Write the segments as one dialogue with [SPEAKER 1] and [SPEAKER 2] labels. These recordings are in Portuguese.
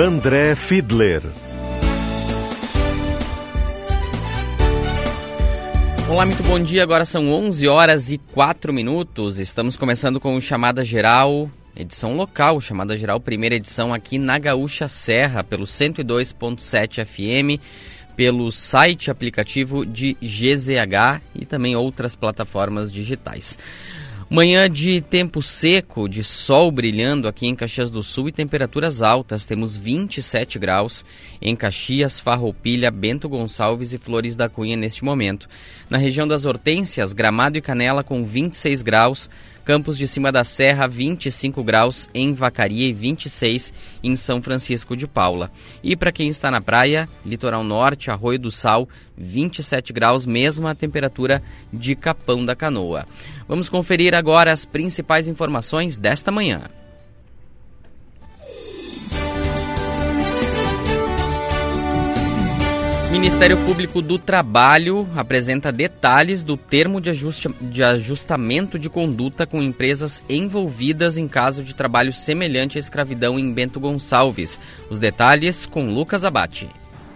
[SPEAKER 1] André Fiedler.
[SPEAKER 2] Olá, muito bom dia. Agora são 11 horas e 4 minutos. Estamos começando com Chamada Geral, edição local, Chamada Geral, primeira edição aqui na Gaúcha Serra, pelo 102.7 FM, pelo site aplicativo de GZH e também outras plataformas digitais. Manhã de tempo seco, de sol brilhando aqui em Caxias do Sul e temperaturas altas. Temos 27 graus em Caxias, Farroupilha, Bento Gonçalves e Flores da Cunha neste momento. Na região das Hortênsias, Gramado e Canela com 26 graus. Campos de Cima da Serra, 25 graus em Vacaria e 26 em São Francisco de Paula. E para quem está na praia, Litoral Norte, Arroio do Sal, 27 graus, mesma temperatura de Capão da Canoa. Vamos conferir agora as principais informações desta manhã. Ministério Público do Trabalho apresenta detalhes do termo de, de, ajustamento de conduta com empresas envolvidas em caso de trabalho semelhante à escravidão em Bento Gonçalves. Os detalhes com Lucas Abate.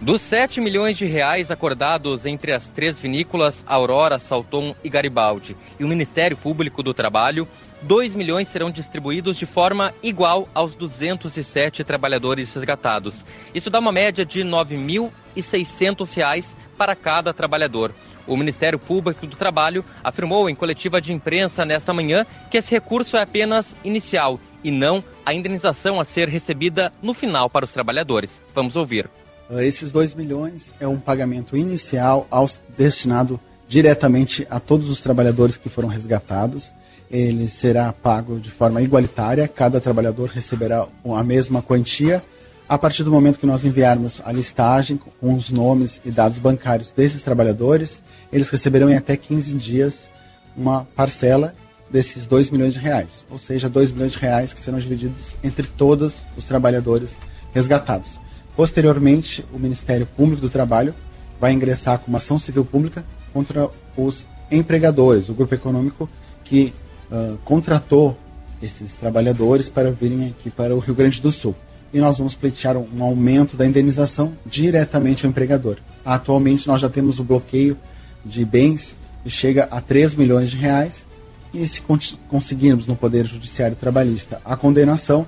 [SPEAKER 3] Dos 7 milhões de reais acordados entre as três vinícolas Aurora, Salton e Garibaldi e o Ministério Público do Trabalho, 2 milhões serão distribuídos de forma igual aos 207 trabalhadores resgatados. Isso dá uma média de R$ 9.600 para cada trabalhador. O Ministério Público do Trabalho afirmou em coletiva de imprensa nesta manhã que esse recurso é apenas inicial e não a indenização a ser recebida no final para os trabalhadores. Vamos ouvir.
[SPEAKER 4] Uh, esses 2 milhões é um pagamento inicial aos, destinado diretamente a todos os trabalhadores que foram resgatados. Ele será pago de forma igualitária, cada trabalhador receberá a mesma quantia. A partir do momento que nós enviarmos a listagem com os nomes e dados bancários desses trabalhadores, eles receberão em até 15 dias uma parcela desses 2 milhões de reais, ou seja, 2 milhões de reais que serão divididos entre todos os trabalhadores resgatados. Posteriormente, o Ministério Público do Trabalho vai ingressar com uma ação civil pública contra os empregadores, o grupo econômico que uh, contratou esses trabalhadores para virem aqui para o Rio Grande do Sul. E nós vamos pleitear um aumento da indenização diretamente ao empregador. Atualmente nós já temos o bloqueio de bens que chega a 3 milhões de reais e se conseguirmos no Poder Judiciário Trabalhista a condenação,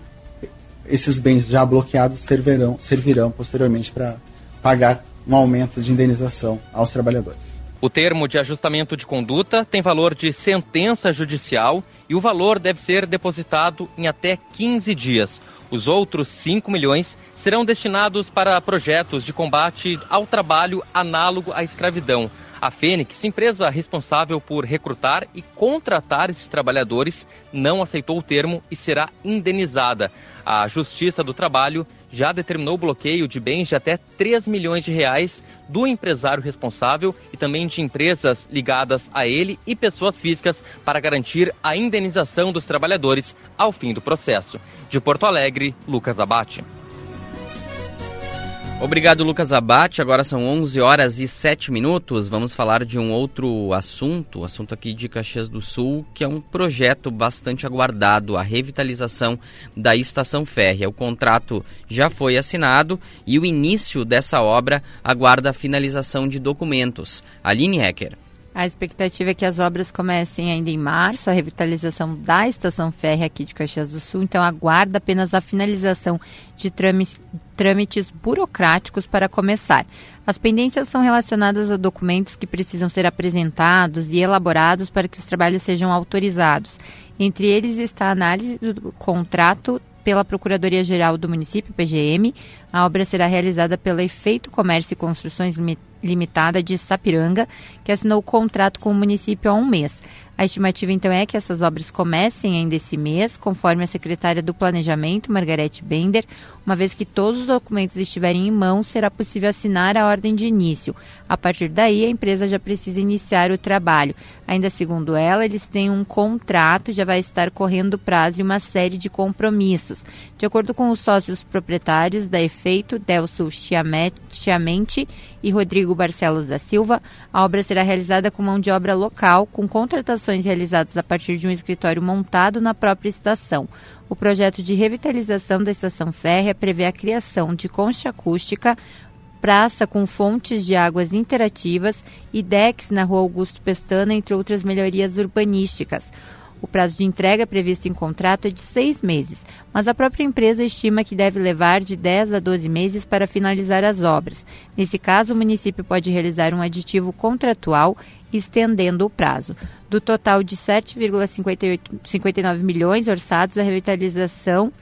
[SPEAKER 4] esses bens já bloqueados servirão, servirão posteriormente para pagar um aumento de indenização aos trabalhadores.
[SPEAKER 3] O termo de ajustamento de conduta tem valor de sentença judicial e o valor deve ser depositado em até 15 dias. Os outros 5 milhões serão destinados para projetos de combate ao trabalho análogo à escravidão. A Fênix, empresa responsável por recrutar e contratar esses trabalhadores, não aceitou o termo e será indenizada. A Justiça do Trabalho já determinou o bloqueio de bens de até 3 milhões de reais do empresário responsável e também de empresas ligadas a ele e pessoas físicas para garantir a indenização dos trabalhadores ao fim do processo. De Porto Alegre, Lucas Abate.
[SPEAKER 2] Obrigado, Lucas Abate. Agora são 11 horas e 7 minutos. Vamos falar de um outro assunto, assunto aqui de Caxias do Sul, que é um projeto bastante aguardado, a revitalização da estação férrea. O contrato já foi assinado e o início dessa obra aguarda a finalização de documentos. Aline Hecker.
[SPEAKER 5] A expectativa é que as obras comecem ainda em março, a revitalização da estação férrea aqui de Caxias do Sul, então aguarda apenas a finalização de trâmites, burocráticos para começar. As pendências são relacionadas a documentos que precisam ser apresentados e elaborados para que os trabalhos sejam autorizados. Entre eles está a análise do contrato pela Procuradoria-Geral do Município, PGM. A obra será realizada pela Efeito Comércio e Construções Limitada de Sapiranga, que assinou o contrato com o município há um mês. A estimativa então é que essas obras comecem ainda esse mês, conforme a secretária do Planejamento, Margarete Bender, uma vez que todos os documentos estiverem em mãos, será possível assinar a ordem de início. A partir daí, a empresa já precisa iniciar o trabalho. Ainda segundo ela, eles têm um contrato, já vai estar correndo prazo e uma série de compromissos. De acordo com os sócios proprietários da Efeito, Delso Chiamente e Rodrigo Barcelos da Silva, a obra será realizada com mão de obra local, com contratações realizadas a partir de um escritório montado na própria estação. O projeto de revitalização da estação férrea prevê a criação de concha acústica, praça com fontes de águas interativas e decks na rua Augusto Pestana, entre outras melhorias urbanísticas. O prazo de entrega previsto em contrato é de seis meses, mas a própria empresa estima que deve levar de 10 a 12 meses para finalizar as obras. Nesse caso, o município pode realizar um aditivo contratual estendendo o prazo. Do total de 7,59 milhões orçados, a revitalização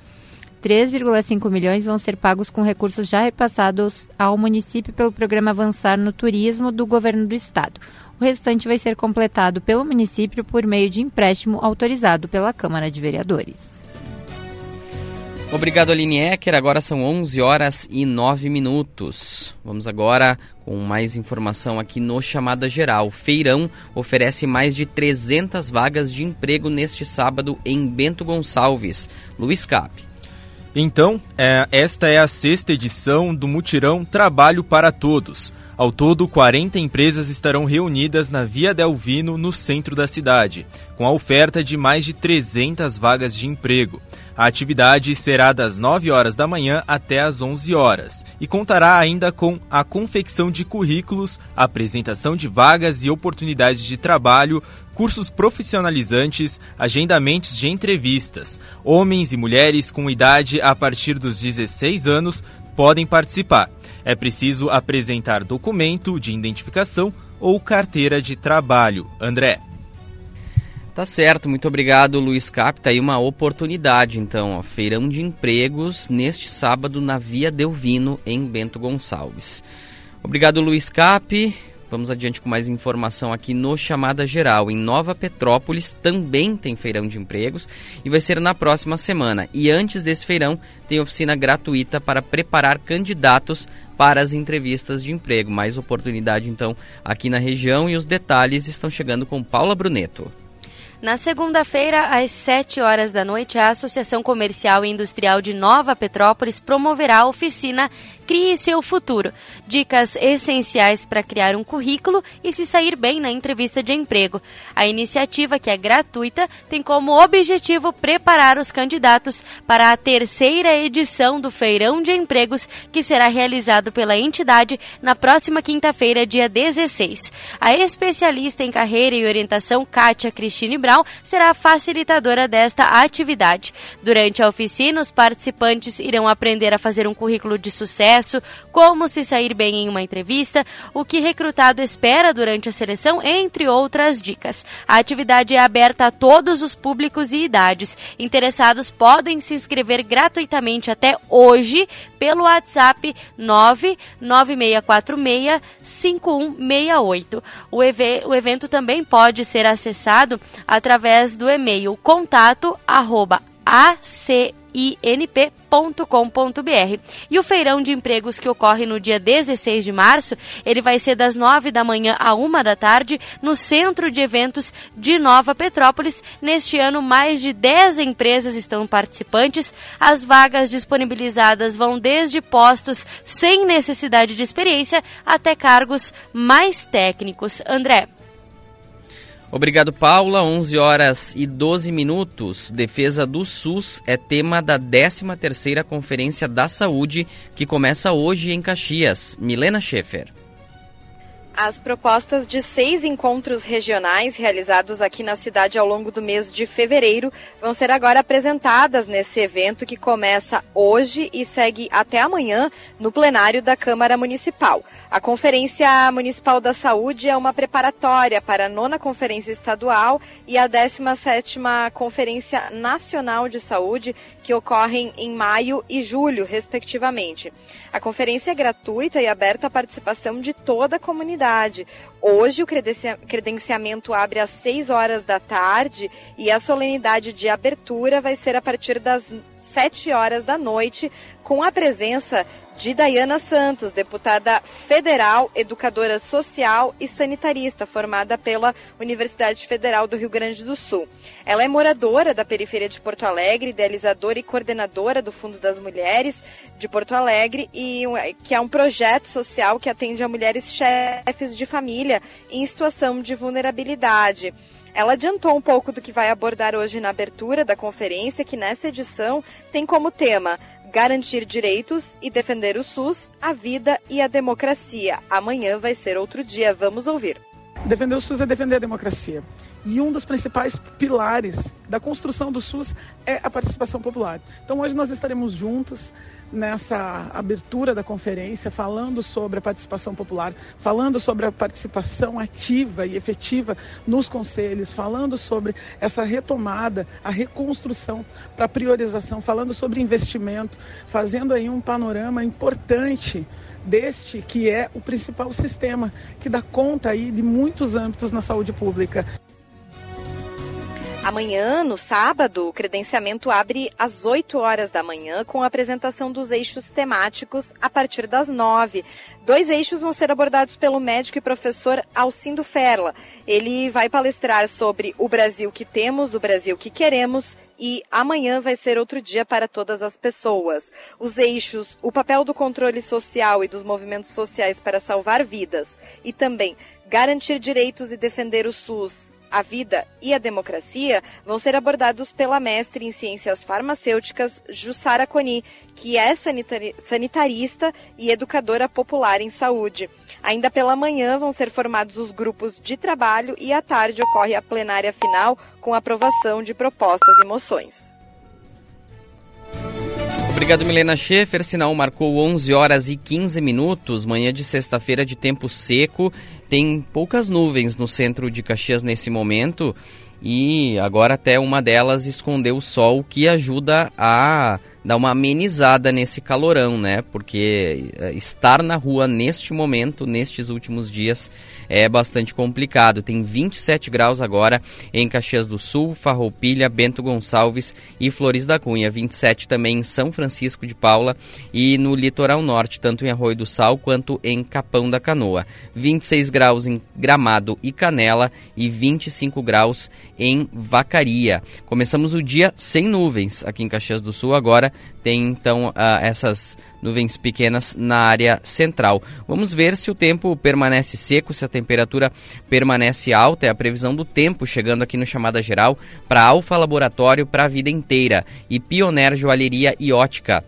[SPEAKER 5] 3,5 milhões vão ser pagos com recursos já repassados ao município pelo programa Avançar no Turismo do governo do estado. O restante vai ser completado pelo município por meio de empréstimo autorizado pela Câmara de Vereadores.
[SPEAKER 2] Obrigado, Aline Ecker. Agora são 11 horas e 9 minutos. Vamos agora com mais informação aqui no Chamada Geral. Feirão oferece mais de 300 vagas de emprego neste sábado em Bento Gonçalves. Luiz Cap.
[SPEAKER 6] Então, é, esta é a sexta edição do Mutirão Trabalho para Todos. Ao todo, 40 empresas estarão reunidas na Via Del Vino, no centro da cidade, com a oferta de mais de 300 vagas de emprego. A atividade será das 9 horas da manhã até as 11 horas e contará ainda com a confecção de currículos, apresentação de vagas e oportunidades de trabalho, cursos profissionalizantes, agendamentos de entrevistas. Homens e mulheres com idade a partir dos 16 anos podem participar. É preciso apresentar documento de identificação ou carteira de trabalho. André.
[SPEAKER 2] Tá certo, muito obrigado, Luiz Cap. Tá aí uma oportunidade, então, ó, feirão de empregos neste sábado na Via Delvino, em Bento Gonçalves. Obrigado, Luiz Cap. Vamos adiante com mais informação aqui no Chamada Geral. Em Nova Petrópolis também tem feirão de empregos e vai ser na próxima semana. E antes desse feirão, tem oficina gratuita para preparar candidatos para as entrevistas de emprego. Mais oportunidade então aqui na região e os detalhes estão chegando com Paula Bruneto.
[SPEAKER 7] Na segunda-feira, às 7 horas da noite, a Associação Comercial e Industrial de Nova Petrópolis promoverá a oficina Crie seu futuro. Dicas essenciais para criar um currículo e se sair bem na entrevista de emprego. A iniciativa, que é gratuita, tem como objetivo preparar os candidatos para a terceira edição do Feirão de Empregos, que será realizado pela entidade na próxima quinta-feira, dia 16. A especialista em carreira e orientação, Kátia Cristine Brown, será a facilitadora desta atividade. Durante a oficina, os participantes irão aprender a fazer um currículo de sucesso como se sair bem em uma entrevista, o que recrutado espera durante a seleção, entre outras dicas. A atividade é aberta a todos os públicos e idades. Interessados podem se inscrever gratuitamente até hoje pelo WhatsApp 99646 5168. O, ev o evento também pode ser acessado através do e-mail contato arroba inp.com.br. E o feirão de empregos que ocorre no dia 16 de março, ele vai ser das 9 da manhã a 1 da tarde no Centro de Eventos de Nova Petrópolis. Neste ano, mais de 10 empresas estão participantes. As vagas disponibilizadas vão desde postos sem necessidade de experiência até cargos mais técnicos. André.
[SPEAKER 2] Obrigado, Paula. 11 horas e 12 minutos. Defesa do SUS é tema da 13ª Conferência da Saúde, que começa hoje em Caxias. Milena Schaefer.
[SPEAKER 8] As propostas de seis encontros regionais realizados aqui na cidade ao longo do mês de fevereiro vão ser agora apresentadas nesse evento que começa hoje e segue até amanhã no plenário da Câmara Municipal. A Conferência Municipal da Saúde é uma preparatória para a nona Conferência Estadual e a 17ª Conferência Nacional de Saúde, que ocorrem em maio e julho, respectivamente. A conferência é gratuita e aberta à participação de toda a comunidade cidade. Hoje o credenciamento abre às 6 horas da tarde e a solenidade de abertura vai ser a partir das 7 horas da noite, com a presença de Dayana Santos, deputada federal, educadora social e sanitarista, formada pela Universidade Federal do Rio Grande do Sul. Ela é moradora da periferia de Porto Alegre, idealizadora e coordenadora do Fundo das Mulheres de Porto Alegre, e que é um projeto social que atende a mulheres chefes de família em situação de vulnerabilidade. Ela adiantou um pouco do que vai abordar hoje na abertura da conferência, que nessa edição tem como tema garantir direitos e defender o SUS, a vida e a democracia. Amanhã vai ser outro dia. Vamos ouvir.
[SPEAKER 9] Defender o SUS é defender a democracia. E um dos principais pilares da construção do SUS é a participação popular. Então hoje nós estaremos juntos nessa abertura da conferência, falando sobre a participação popular, falando sobre a participação ativa e efetiva nos conselhos, falando sobre essa retomada, a reconstrução para priorização, falando sobre investimento, fazendo aí um panorama importante deste que é o principal sistema que dá conta aí de muitos âmbitos na saúde pública.
[SPEAKER 8] Amanhã, no sábado, o credenciamento abre às 8 horas da manhã com a apresentação dos eixos temáticos a partir das 9. Dois eixos vão ser abordados pelo médico e professor Alcindo Ferla. Ele vai palestrar sobre o Brasil que temos, o Brasil que queremos e amanhã vai ser outro dia para todas as pessoas. Os eixos, o papel do controle social e dos movimentos sociais para salvar vidas e também garantir direitos e defender o SUS a vida e a democracia vão ser abordados pela mestre em ciências farmacêuticas Jussara Coni, que é sanitarista e educadora popular em saúde. Ainda pela manhã vão ser formados os grupos de trabalho e à tarde ocorre a plenária final com aprovação de propostas e moções.
[SPEAKER 2] Obrigado, Milena Schaefer. Sinal marcou 11 horas e 15 minutos, manhã de sexta-feira de tempo seco. Tem poucas nuvens no centro de Caxias nesse momento e agora até uma delas escondeu o sol, que ajuda a dar uma amenizada nesse calorão, né? Porque eh, estar na rua neste momento, nestes últimos dias, é bastante complicado. Tem 27 graus agora em Caxias do Sul, Farroupilha, Bento Gonçalves e Flores da Cunha. 27 também em São Francisco de Paula e no litoral norte, tanto em Arroio do Sal quanto em Capão da Canoa. 26 graus em Gramado e Canela e 25 graus em Vacaria. Começamos o dia sem nuvens aqui em Caxias do Sul agora tem então uh, essas nuvens pequenas na área central. Vamos ver se o tempo permanece seco, se a temperatura permanece alta. É a previsão do tempo chegando aqui no Chamada Geral para Alfa Laboratório para a vida inteira e Pioneer Joalheria e Ótica.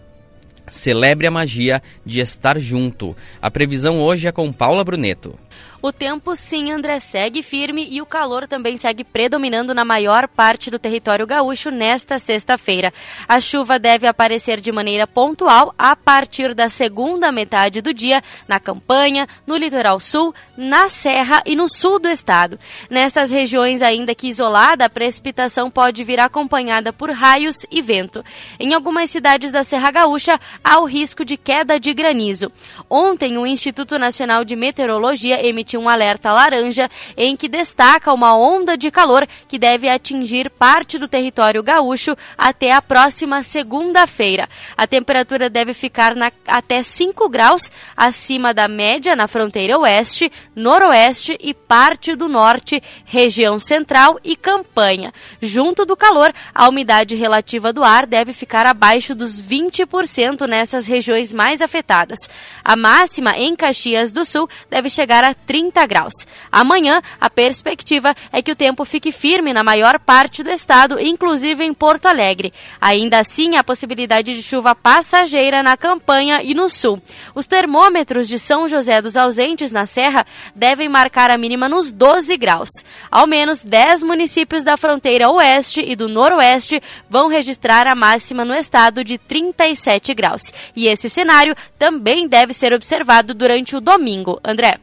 [SPEAKER 2] Celebre a magia de estar junto. A previsão hoje é com Paula Bruneto.
[SPEAKER 7] O tempo, sim, André, segue firme e o calor também segue predominando na maior parte do território gaúcho nesta sexta-feira. A chuva deve aparecer de maneira pontual a partir da segunda metade do dia na campanha, no litoral sul, na serra e no sul do estado. Nestas regiões, ainda que isolada, a precipitação pode vir acompanhada por raios e vento. Em algumas cidades da Serra Gaúcha, há o risco de queda de granizo. Ontem, o Instituto Nacional de Meteorologia emitiu emite um alerta laranja em que destaca uma onda de calor que deve atingir parte do território gaúcho até a próxima segunda-feira. A temperatura deve ficar na, até 5 graus acima da média na fronteira oeste, noroeste e parte do norte, região central e campanha. Junto do calor, a umidade relativa do ar deve ficar abaixo dos 20% nessas regiões mais afetadas. A máxima em Caxias do Sul deve chegar a 30 30 graus. Amanhã, a perspectiva é que o tempo fique firme na maior parte do estado, inclusive em Porto Alegre. Ainda assim, a possibilidade de chuva passageira na campanha e no sul. Os termômetros de São José dos Ausentes, na Serra, devem marcar a mínima nos 12 graus. Ao menos 10 municípios da fronteira oeste e do noroeste vão registrar a máxima no estado de 37 graus. E esse cenário também deve ser observado durante o domingo. André.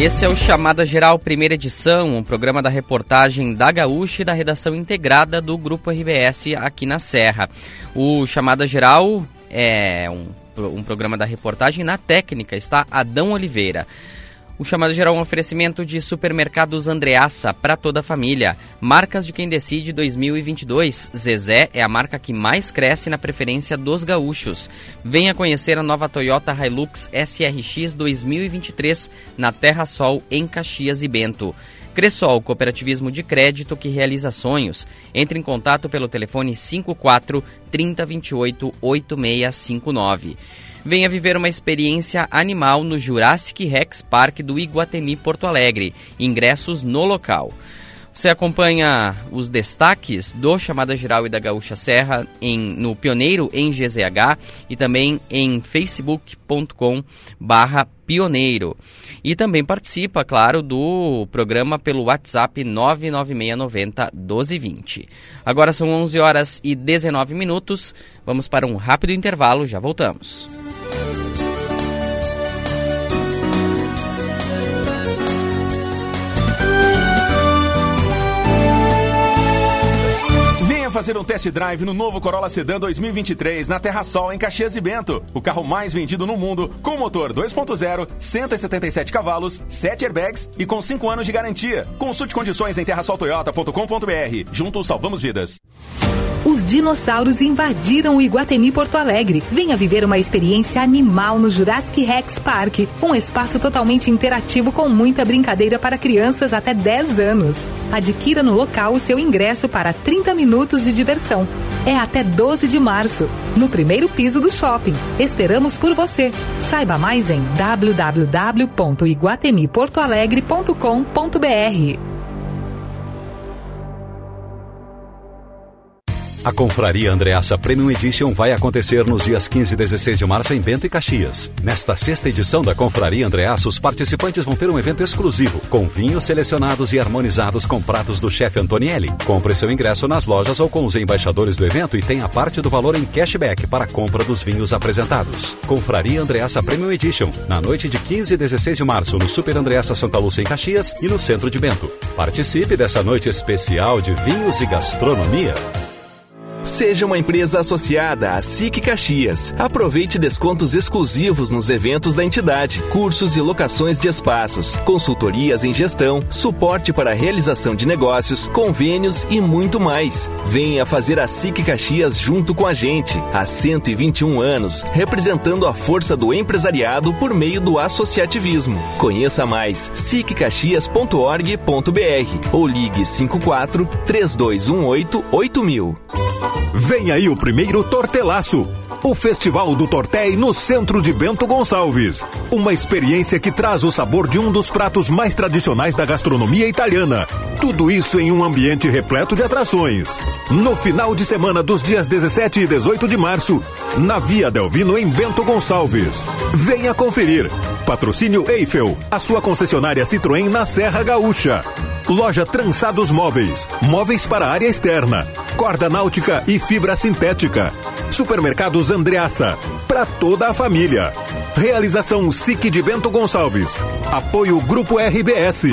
[SPEAKER 2] Esse é o Chamada Geral Primeira Edição, um programa da reportagem da Gaúcha e da redação integrada do Grupo RBS aqui na Serra. O Chamada Geral é um, um programa da reportagem na técnica, está Adão Oliveira. O chamado geral é um oferecimento de supermercados Andreaça para toda a família. Marcas de quem decide 2022. Zezé é a marca que mais cresce na preferência dos gaúchos. Venha conhecer a nova Toyota Hilux SRX 2023 na Terra Sol em Caxias e Bento. Cressol, cooperativismo de crédito que realiza sonhos. Entre em contato pelo telefone 54 3028 8659. Venha viver uma experiência animal no Jurassic Rex Park do Iguatemi Porto Alegre. Ingressos no local. Você acompanha os destaques do Chamada Geral e da Gaúcha Serra em, no Pioneiro em GZH e também em facebook.com barra pioneiro. E também participa, claro, do programa pelo WhatsApp 99690 1220. Agora são 11 horas e 19 minutos. Vamos para um rápido intervalo, já voltamos. Thank you.
[SPEAKER 10] Fazer um test drive no novo Corolla Sedan 2023 na Terra Sol em Caxias e Bento. O carro mais vendido no mundo, com motor 2.0, 177 cavalos, 7 airbags e com 5 anos de garantia. Consulte condições em terrasoltoyota.com.br. Juntos salvamos vidas.
[SPEAKER 11] Os dinossauros invadiram o Iguatemi Porto Alegre. Venha viver uma experiência animal no Jurassic Rex Park. Um espaço totalmente interativo com muita brincadeira para crianças até 10 anos. Adquira no local o seu ingresso para 30 minutos de diversão. É até 12 de março, no primeiro piso do shopping. Esperamos por você. Saiba mais em www.iguatemiportoalegre.com.br.
[SPEAKER 1] A Confraria Andreassa Premium Edition vai acontecer nos dias 15 e 16 de março em Bento e Caxias. Nesta sexta edição da Confraria Andreassa, os participantes vão ter um evento exclusivo, com vinhos selecionados e harmonizados com pratos do chefe Antonielli. Compre seu ingresso nas lojas ou com os embaixadores do evento e tenha parte do valor em cashback para a compra dos vinhos apresentados. Confraria Andreassa Premium Edition, na noite de 15 e 16 de março, no Super Andreassa Santa Lúcia em Caxias e no centro de Bento. Participe dessa noite especial de vinhos e gastronomia.
[SPEAKER 12] Seja uma empresa associada à SIC Caxias. Aproveite descontos exclusivos nos eventos da entidade, cursos e locações de espaços, consultorias em gestão, suporte para a realização de negócios, convênios e muito mais. Venha fazer a SIC Caxias junto com a gente. Há 121 anos, representando a força do empresariado por meio do associativismo. Conheça mais siccaxias.org.br ou ligue 54 3218 8000.
[SPEAKER 13] Vem aí o primeiro Tortelaço, o Festival do Tortéi no centro de Bento Gonçalves. Uma experiência que traz o sabor de um dos pratos mais tradicionais da gastronomia italiana. Tudo isso em um ambiente repleto de atrações. No final de semana dos dias 17 e 18 de março, na Via Delvino em Bento Gonçalves. Venha conferir. Patrocínio Eiffel, a sua concessionária Citroën na Serra Gaúcha. Loja Trançados Móveis. Móveis para área externa. Corda náutica e fibra sintética. Supermercados Andreaça. Para toda a família. Realização SIC de Bento Gonçalves. Apoio Grupo RBS.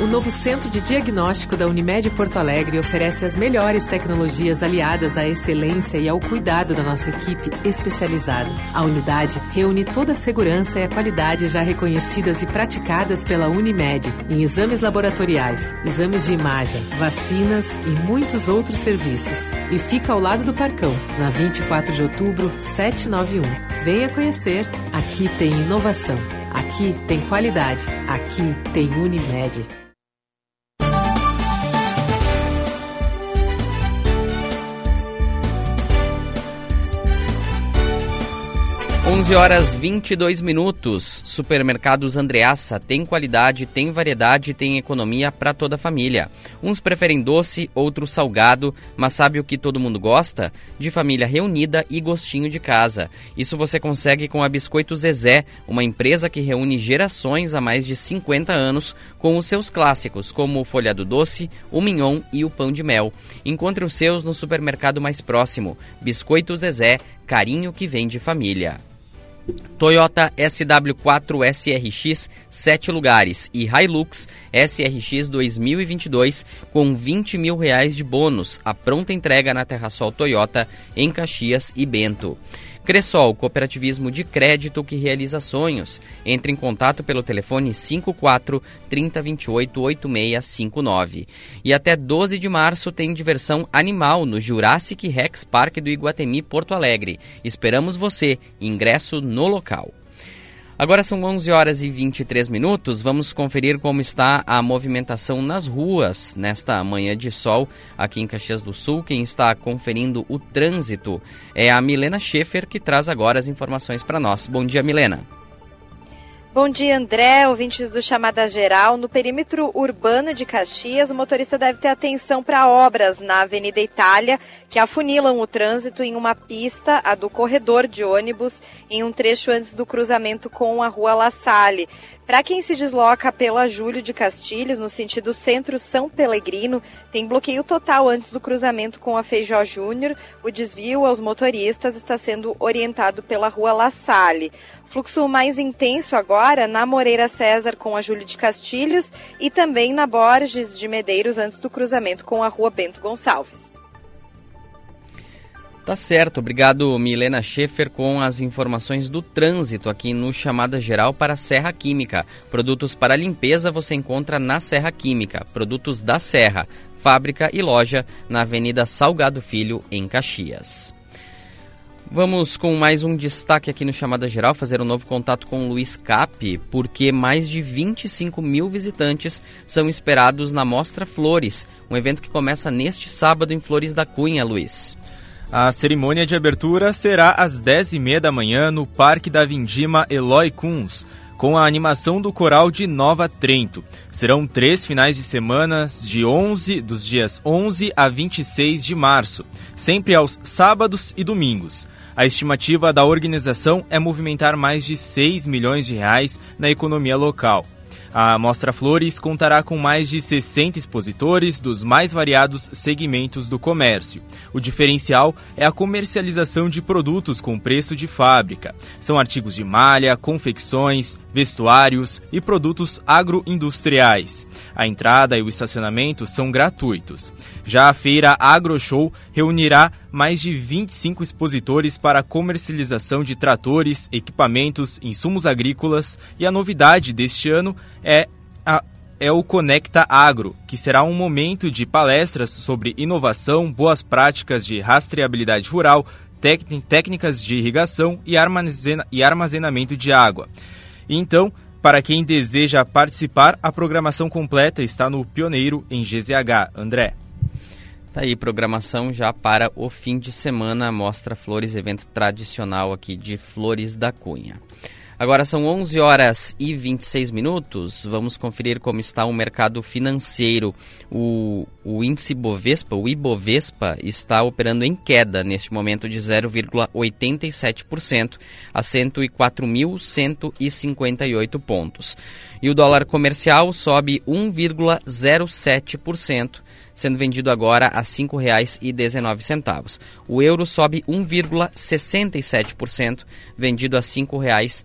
[SPEAKER 14] O novo Centro de Diagnóstico da Unimed Porto Alegre oferece as melhores tecnologias aliadas à excelência e ao cuidado da nossa equipe especializada. A unidade reúne toda a segurança e a qualidade já reconhecidas e praticadas pela Unimed em exames laboratoriais, exames de imagem, vacinas e muitos outros serviços. E fica ao lado do Parcão, na 24 de outubro, 791. Venha conhecer. Aqui tem inovação. Aqui tem qualidade. Aqui tem Unimed.
[SPEAKER 2] 11 horas 22 minutos. Supermercados Andreaça tem qualidade, tem variedade, tem economia para toda a família. Uns preferem doce, outros salgado, mas sabe o que todo mundo gosta? De família reunida e gostinho de casa. Isso você consegue com a Biscoito Zezé, uma empresa que reúne gerações há mais de 50 anos com os seus clássicos, como o folhado doce, o mignon e o pão de mel. Encontre os seus no supermercado mais próximo. Biscoito Zezé carinho que vem de família. Toyota SW4 SRX 7 lugares e Hilux SRX 2022 com 20 mil reais de bônus. A pronta entrega na Terrasol Toyota em Caxias e Bento. Cressol, cooperativismo de crédito que realiza sonhos. Entre em contato pelo telefone 54 3028 8659. E até 12 de março tem diversão animal no Jurassic Rex Park do Iguatemi Porto Alegre. Esperamos você. Ingresso no local. Agora são 11 horas e 23 minutos. Vamos conferir como está a movimentação nas ruas nesta manhã de sol aqui em Caxias do Sul. Quem está conferindo o trânsito é a Milena Schaefer, que traz agora as informações para nós. Bom dia, Milena.
[SPEAKER 8] Bom dia, André, ouvintes do Chamada Geral. No perímetro urbano de Caxias, o motorista deve ter atenção para obras na Avenida Itália, que afunilam o trânsito em uma pista, a do corredor de ônibus, em um trecho antes do cruzamento com a Rua La Salle. Para quem se desloca pela Júlio de Castilhos, no sentido centro-São Pelegrino, tem bloqueio total antes do cruzamento com a Feijó Júnior. O desvio aos motoristas está sendo orientado pela Rua La Salle. Fluxo mais intenso agora na Moreira César com a Júlio de Castilhos e também na Borges de Medeiros antes do cruzamento com a Rua Bento Gonçalves.
[SPEAKER 2] Tá certo, obrigado Milena Schaefer com as informações do trânsito aqui no Chamada Geral para Serra Química. Produtos para limpeza você encontra na Serra Química. Produtos da Serra, fábrica e loja na Avenida Salgado Filho, em Caxias. Vamos com mais um destaque aqui no Chamada Geral, fazer um novo contato com o Luiz Cap, porque mais de 25 mil visitantes são esperados na Mostra Flores, um evento que começa neste sábado em Flores da Cunha, Luiz.
[SPEAKER 6] A cerimônia de abertura será às 10h30 da manhã no Parque da Vindima Eloy Kunz, com a animação do coral de Nova Trento. Serão três finais de semana de 11, dos dias 11 a 26 de março, sempre aos sábados e domingos. A estimativa da organização é movimentar mais de 6 milhões de reais na economia local. A Mostra Flores contará com mais de 60 expositores dos mais variados segmentos do comércio. O diferencial é a comercialização de produtos com preço de fábrica. São artigos de malha, confecções, vestuários e produtos agroindustriais. A entrada e o estacionamento são gratuitos. Já a feira AgroShow reunirá mais de 25 expositores para comercialização de tratores, equipamentos, insumos agrícolas e a novidade deste ano é a é o Conecta Agro, que será um momento de palestras sobre inovação, boas práticas de rastreabilidade rural, técnicas de irrigação e, armazenamento de água. Então, para quem deseja participar, a programação completa está no Pioneiro em GZH. André.
[SPEAKER 2] Tá aí, programação já para o fim de semana, Mostra Flores, evento tradicional aqui de Flores da Cunha. Agora são 11 horas e 26 minutos. Vamos conferir como está o mercado financeiro. O, o índice Bovespa, o Ibovespa, está operando em queda neste momento de 0,87% a 104.158 pontos. E o dólar comercial sobe 1,07% sendo vendido agora a R$ 5,19. O euro sobe 1,67%, vendido a R$ 5,52.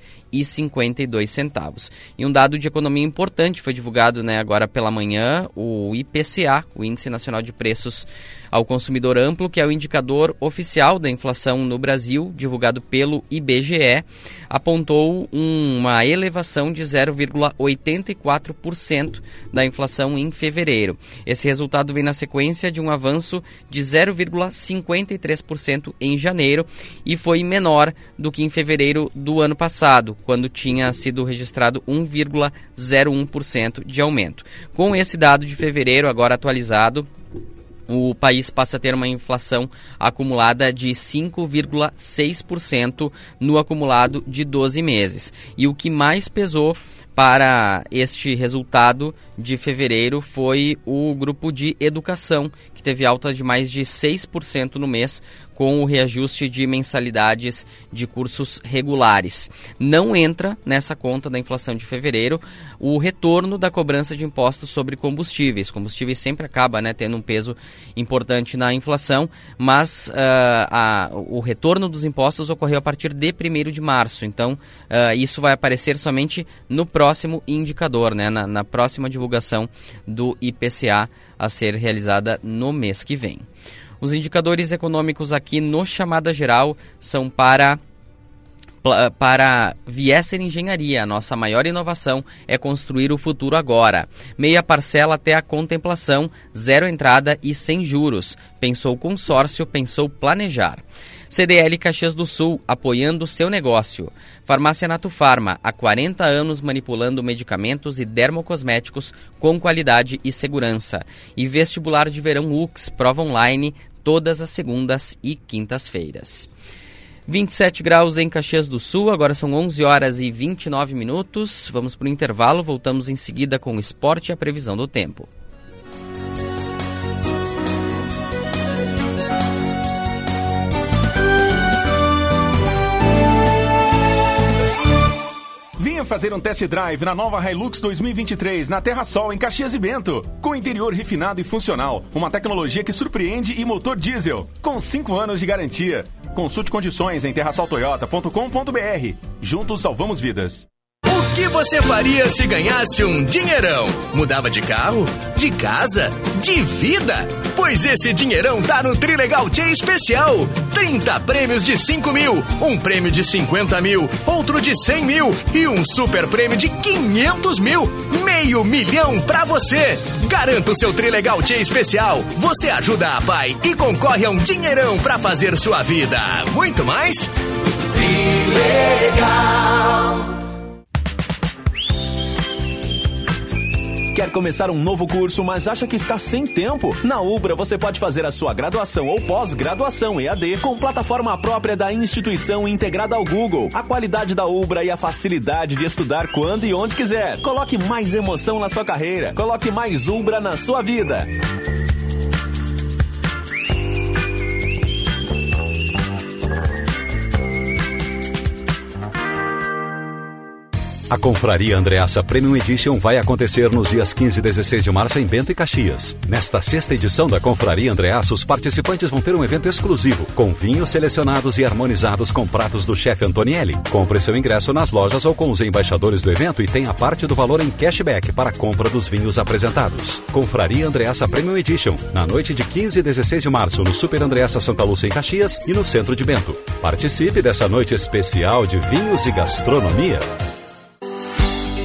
[SPEAKER 2] E um dado de economia importante foi divulgado né, agora pela manhã, o IPCA, o Índice Nacional de Preços ao Consumidor Amplo, que é o indicador oficial da inflação no Brasil, divulgado pelo IBGE, apontou uma elevação de 0,84% da inflação em fevereiro. Esse resultado vem na sequência de um avanço de 0,53% em janeiro e foi menor do que em fevereiro do ano passado, quando tinha sido registrado 1,01% de aumento. Com esse dado de fevereiro agora atualizado, o país passa a ter uma inflação acumulada de 5,6% no acumulado de 12 meses. E o que mais pesou para este resultado de fevereiro foi o grupo de educação, que teve alta de mais de 6% no mês, com o reajuste de mensalidades de cursos regulares. Não entra nessa conta da inflação de fevereiro o retorno da cobrança de impostos sobre combustíveis. Combustíveis sempre acaba né, tendo um peso importante na inflação, mas uh, a, o retorno dos impostos ocorreu a partir de 1 de março. Então, uh, isso vai aparecer somente no próximo indicador, né, na, na próxima divulgação do IPCA a ser realizada no mês que vem. Os indicadores econômicos aqui no chamada geral são para para Viesser Engenharia. Nossa maior inovação é construir o futuro agora. Meia parcela até a contemplação, zero entrada e sem juros. Pensou consórcio, pensou planejar. CDL Caxias do Sul, apoiando seu negócio. Farmácia Nato Farma, há 40 anos manipulando medicamentos e dermocosméticos com qualidade e segurança. E vestibular de verão UX, prova online, todas as segundas e quintas-feiras. 27 graus em Caxias do Sul, agora são 11 horas e 29 minutos. Vamos para o intervalo, voltamos em seguida com o esporte e a previsão do tempo.
[SPEAKER 10] Venha fazer um test drive na nova Hilux 2023 na Terra Sol, em Caxias e Bento. Com interior refinado e funcional, uma tecnologia que surpreende e motor diesel, com 5 anos de garantia. Consulte condições em terrasoltoyota.com.br. Juntos salvamos vidas.
[SPEAKER 15] O que você faria se ganhasse um dinheirão? Mudava de carro? De casa? De vida? Pois esse dinheirão tá no Trilegal T Especial. 30 prêmios de 5 mil, um prêmio de 50 mil, outro de 100 mil e um super prêmio de 500 mil. Meio milhão pra você. Garanta o seu Trilegal T Especial. Você ajuda a pai e concorre a um dinheirão pra fazer sua vida. Muito mais?
[SPEAKER 12] Trilegal. Quer começar um novo curso, mas acha que está sem tempo? Na Ubra você pode fazer a sua graduação ou pós-graduação EAD com plataforma própria da instituição integrada ao Google. A qualidade da Ubra e a facilidade de estudar quando e onde quiser. Coloque mais emoção na sua carreira. Coloque mais Ubra na sua vida.
[SPEAKER 1] A Confraria Andreassa Premium Edition vai acontecer nos dias 15 e 16 de março em Bento e Caxias. Nesta sexta edição da Confraria Andreassa, os participantes vão ter um evento exclusivo, com vinhos selecionados e harmonizados com pratos do chefe Antonielli. Compre seu ingresso nas lojas ou com os embaixadores do evento e tenha parte do valor em cashback para a compra dos vinhos apresentados. Confraria Andreassa Premium Edition, na noite de 15 e 16 de março, no Super Andreassa Santa Lúcia em Caxias e no centro de Bento. Participe dessa noite especial de vinhos e gastronomia.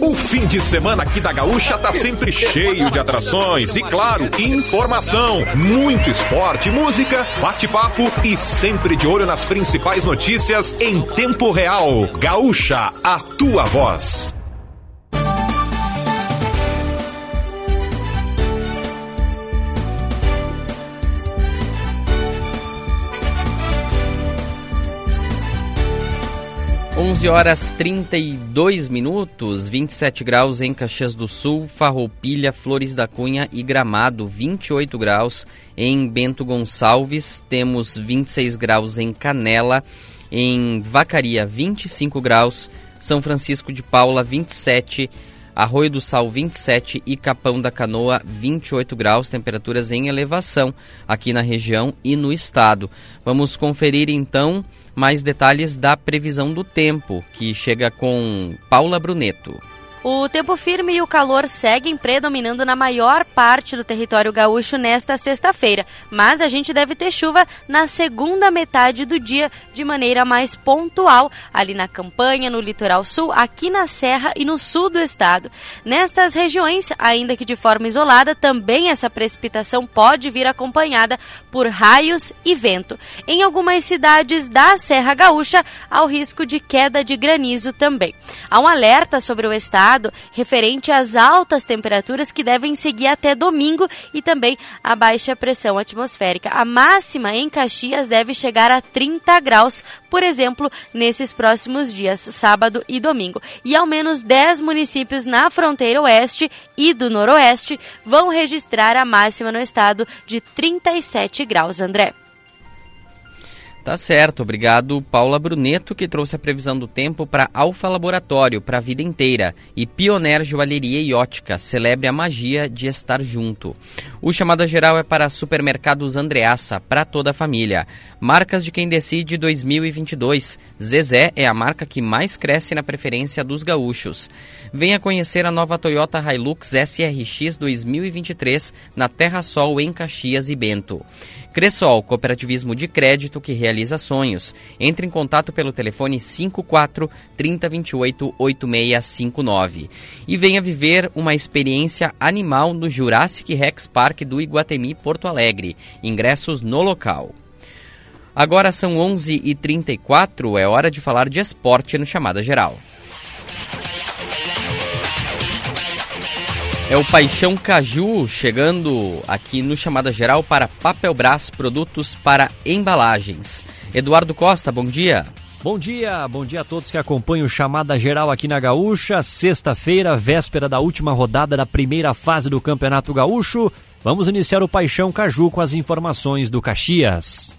[SPEAKER 16] O fim de semana aqui da Gaúcha tá sempre cheio de atrações e, claro, informação. Muito esporte, música, bate-papo e sempre de olho nas principais notícias em tempo real. Gaúcha, a tua voz.
[SPEAKER 2] 11 horas 32 minutos, 27 graus em Caxias do Sul, Farroupilha, Flores da Cunha e Gramado, 28 graus em Bento Gonçalves, temos 26 graus em Canela, em Vacaria, 25 graus, São Francisco de Paula, 27, Arroio do Sal 27 e Capão da Canoa 28 graus, temperaturas em elevação aqui na região e no estado. Vamos conferir então mais detalhes da previsão do tempo, que chega com Paula Bruneto.
[SPEAKER 7] O tempo firme e o calor seguem predominando na maior parte do território gaúcho nesta sexta-feira, mas a gente deve ter chuva na segunda metade do dia de maneira mais pontual, ali na campanha, no litoral sul, aqui na Serra e no sul do estado. Nestas regiões, ainda que de forma isolada, também essa precipitação pode vir acompanhada por raios e vento. Em algumas cidades da Serra Gaúcha, há o risco de queda de granizo também. Há um alerta sobre o estado referente às altas temperaturas que devem seguir até domingo e também a baixa pressão atmosférica. A máxima em Caxias deve chegar a 30 graus, por exemplo, nesses próximos dias, sábado e domingo. E ao menos 10 municípios na fronteira oeste e do noroeste vão registrar a máxima no estado de 37 graus, André.
[SPEAKER 2] Tá certo, obrigado Paula Bruneto que trouxe a previsão do tempo para Alfa Laboratório para a vida inteira e Pioneer Joalheria e Ótica, celebre a magia de estar junto. O chamada geral é para Supermercados Andreaça, para toda a família. Marcas de quem decide 2022. Zezé é a marca que mais cresce na preferência dos gaúchos. Venha conhecer a nova Toyota Hilux SRX 2023 na Terra Sol em Caxias e Bento. Cressol, cooperativismo de crédito que realiza sonhos. Entre em contato pelo telefone 54 3028 8659 e venha viver uma experiência animal no Jurassic Rex Park do Iguatemi Porto Alegre. Ingressos no local. Agora são 11h34, é hora de falar de esporte no Chamada Geral. É o Paixão Caju chegando aqui no Chamada Geral para Papel Brás Produtos para Embalagens. Eduardo Costa, bom dia.
[SPEAKER 17] Bom dia, bom dia a todos que acompanham o Chamada Geral aqui na Gaúcha. Sexta-feira, véspera da última rodada da primeira fase do Campeonato Gaúcho. Vamos iniciar o Paixão Caju com as informações do Caxias.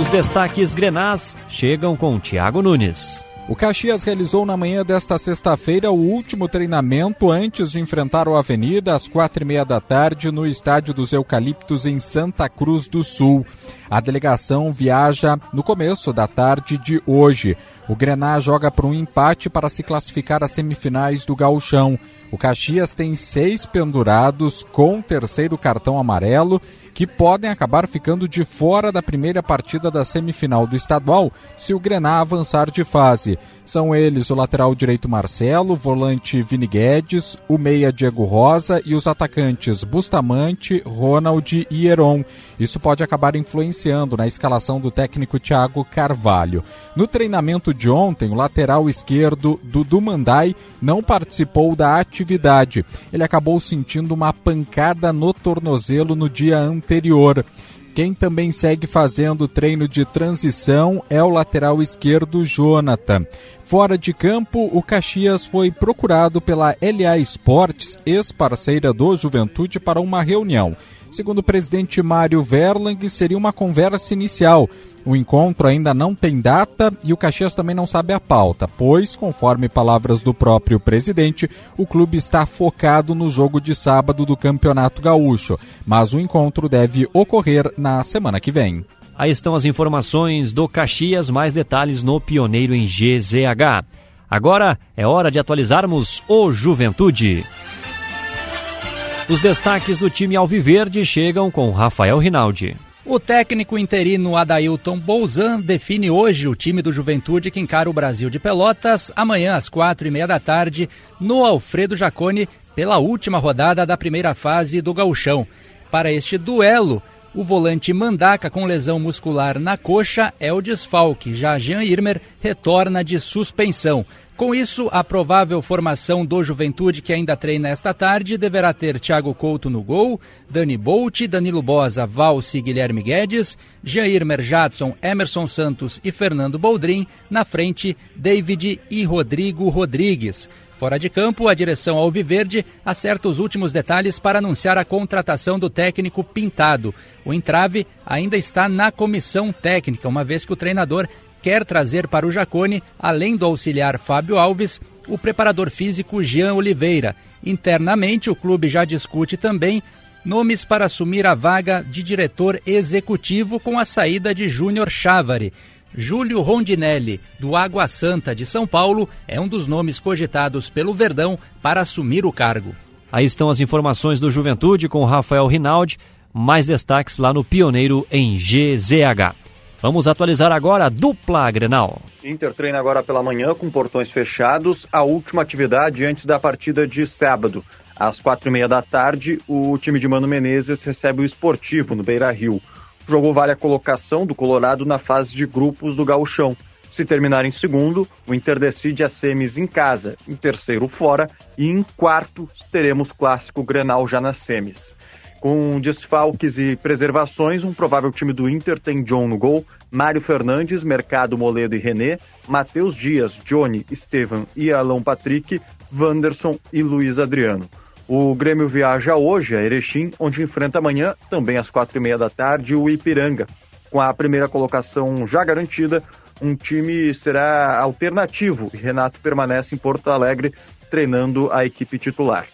[SPEAKER 17] Os destaques grenás chegam com Tiago Nunes.
[SPEAKER 18] O Caxias realizou na manhã desta sexta-feira o último treinamento antes de enfrentar o Avenida às quatro e meia da tarde no Estádio dos Eucaliptos em Santa Cruz do Sul. A delegação viaja no começo da tarde de hoje. O Grená joga por um empate para se classificar às semifinais do Gauchão. O Caxias tem seis pendurados com terceiro cartão amarelo que podem acabar ficando de fora da primeira partida da semifinal do estadual se o Grená avançar de fase. São eles o lateral direito Marcelo, o volante Vini Guedes, o meia Diego Rosa e os atacantes Bustamante, Ronald e Heron. Isso pode acabar influenciando na escalação do técnico Thiago Carvalho. No treinamento de ontem, o lateral esquerdo Dudu Mandai não participou da atividade. Ele acabou sentindo uma pancada no tornozelo no dia anterior. Quem também segue fazendo treino de transição é o lateral esquerdo Jonathan. Fora de campo, o Caxias foi procurado pela LA Esportes, ex-parceira do Juventude, para uma reunião. Segundo o presidente Mário Verlang, seria uma conversa inicial. O encontro ainda não tem data e o Caxias também não sabe a pauta, pois, conforme palavras do próprio presidente, o clube está focado no jogo de sábado do Campeonato Gaúcho, mas o encontro deve ocorrer na semana que vem.
[SPEAKER 17] Aí estão as informações do Caxias, mais detalhes no Pioneiro em GZH. Agora é hora de atualizarmos o Juventude. Os destaques do time Alviverde chegam com Rafael Rinaldi.
[SPEAKER 19] O técnico interino Adailton Bolzan define hoje o time do Juventude que encara o Brasil de Pelotas amanhã às quatro e meia da tarde no Alfredo Jacone pela última rodada da primeira fase do gauchão. Para este duelo, o volante Mandaca com lesão muscular na coxa é o desfalque, já Jean Irmer retorna de suspensão. Com isso, a provável formação do Juventude, que ainda treina esta tarde, deverá ter Thiago Couto no gol, Dani Bolt, Danilo Bosa, Valsi e Guilherme Guedes, Jair Merjadson, Emerson Santos e Fernando Boldrin, na frente, David e Rodrigo Rodrigues. Fora de campo, a direção Alviverde acerta os últimos detalhes para anunciar a contratação do técnico Pintado. O entrave ainda está na comissão técnica, uma vez que o treinador quer trazer para o Jacone, além do auxiliar Fábio Alves, o preparador físico Jean Oliveira. Internamente, o clube já discute também nomes para assumir a vaga de diretor executivo com a saída de Júnior Chávari. Júlio Rondinelli, do Água Santa de São Paulo, é um dos nomes cogitados pelo Verdão para assumir o cargo.
[SPEAKER 17] Aí estão as informações do Juventude com Rafael Rinaldi. Mais destaques lá no Pioneiro em GZH. Vamos atualizar agora a dupla Grenal.
[SPEAKER 20] Inter treina agora pela manhã com portões fechados. A última atividade antes da partida de sábado. Às quatro e meia da tarde, o time de Mano Menezes recebe o esportivo no Beira Rio. O jogo vale a colocação do Colorado na fase de grupos do Gauchão. Se terminar em segundo, o Inter decide as semis em casa, em terceiro fora e em quarto teremos clássico Grenal já nas semis. Com desfalques e preservações, um provável time do Inter tem John no gol, Mário Fernandes, Mercado Moledo e René, Matheus Dias, Johnny, Estevan e Alão Patrick, Wanderson e Luiz Adriano. O Grêmio viaja hoje a Erechim, onde enfrenta amanhã, também às quatro e meia da tarde, o Ipiranga. Com a primeira colocação já garantida, um time será alternativo e Renato permanece em Porto Alegre treinando a equipe titular.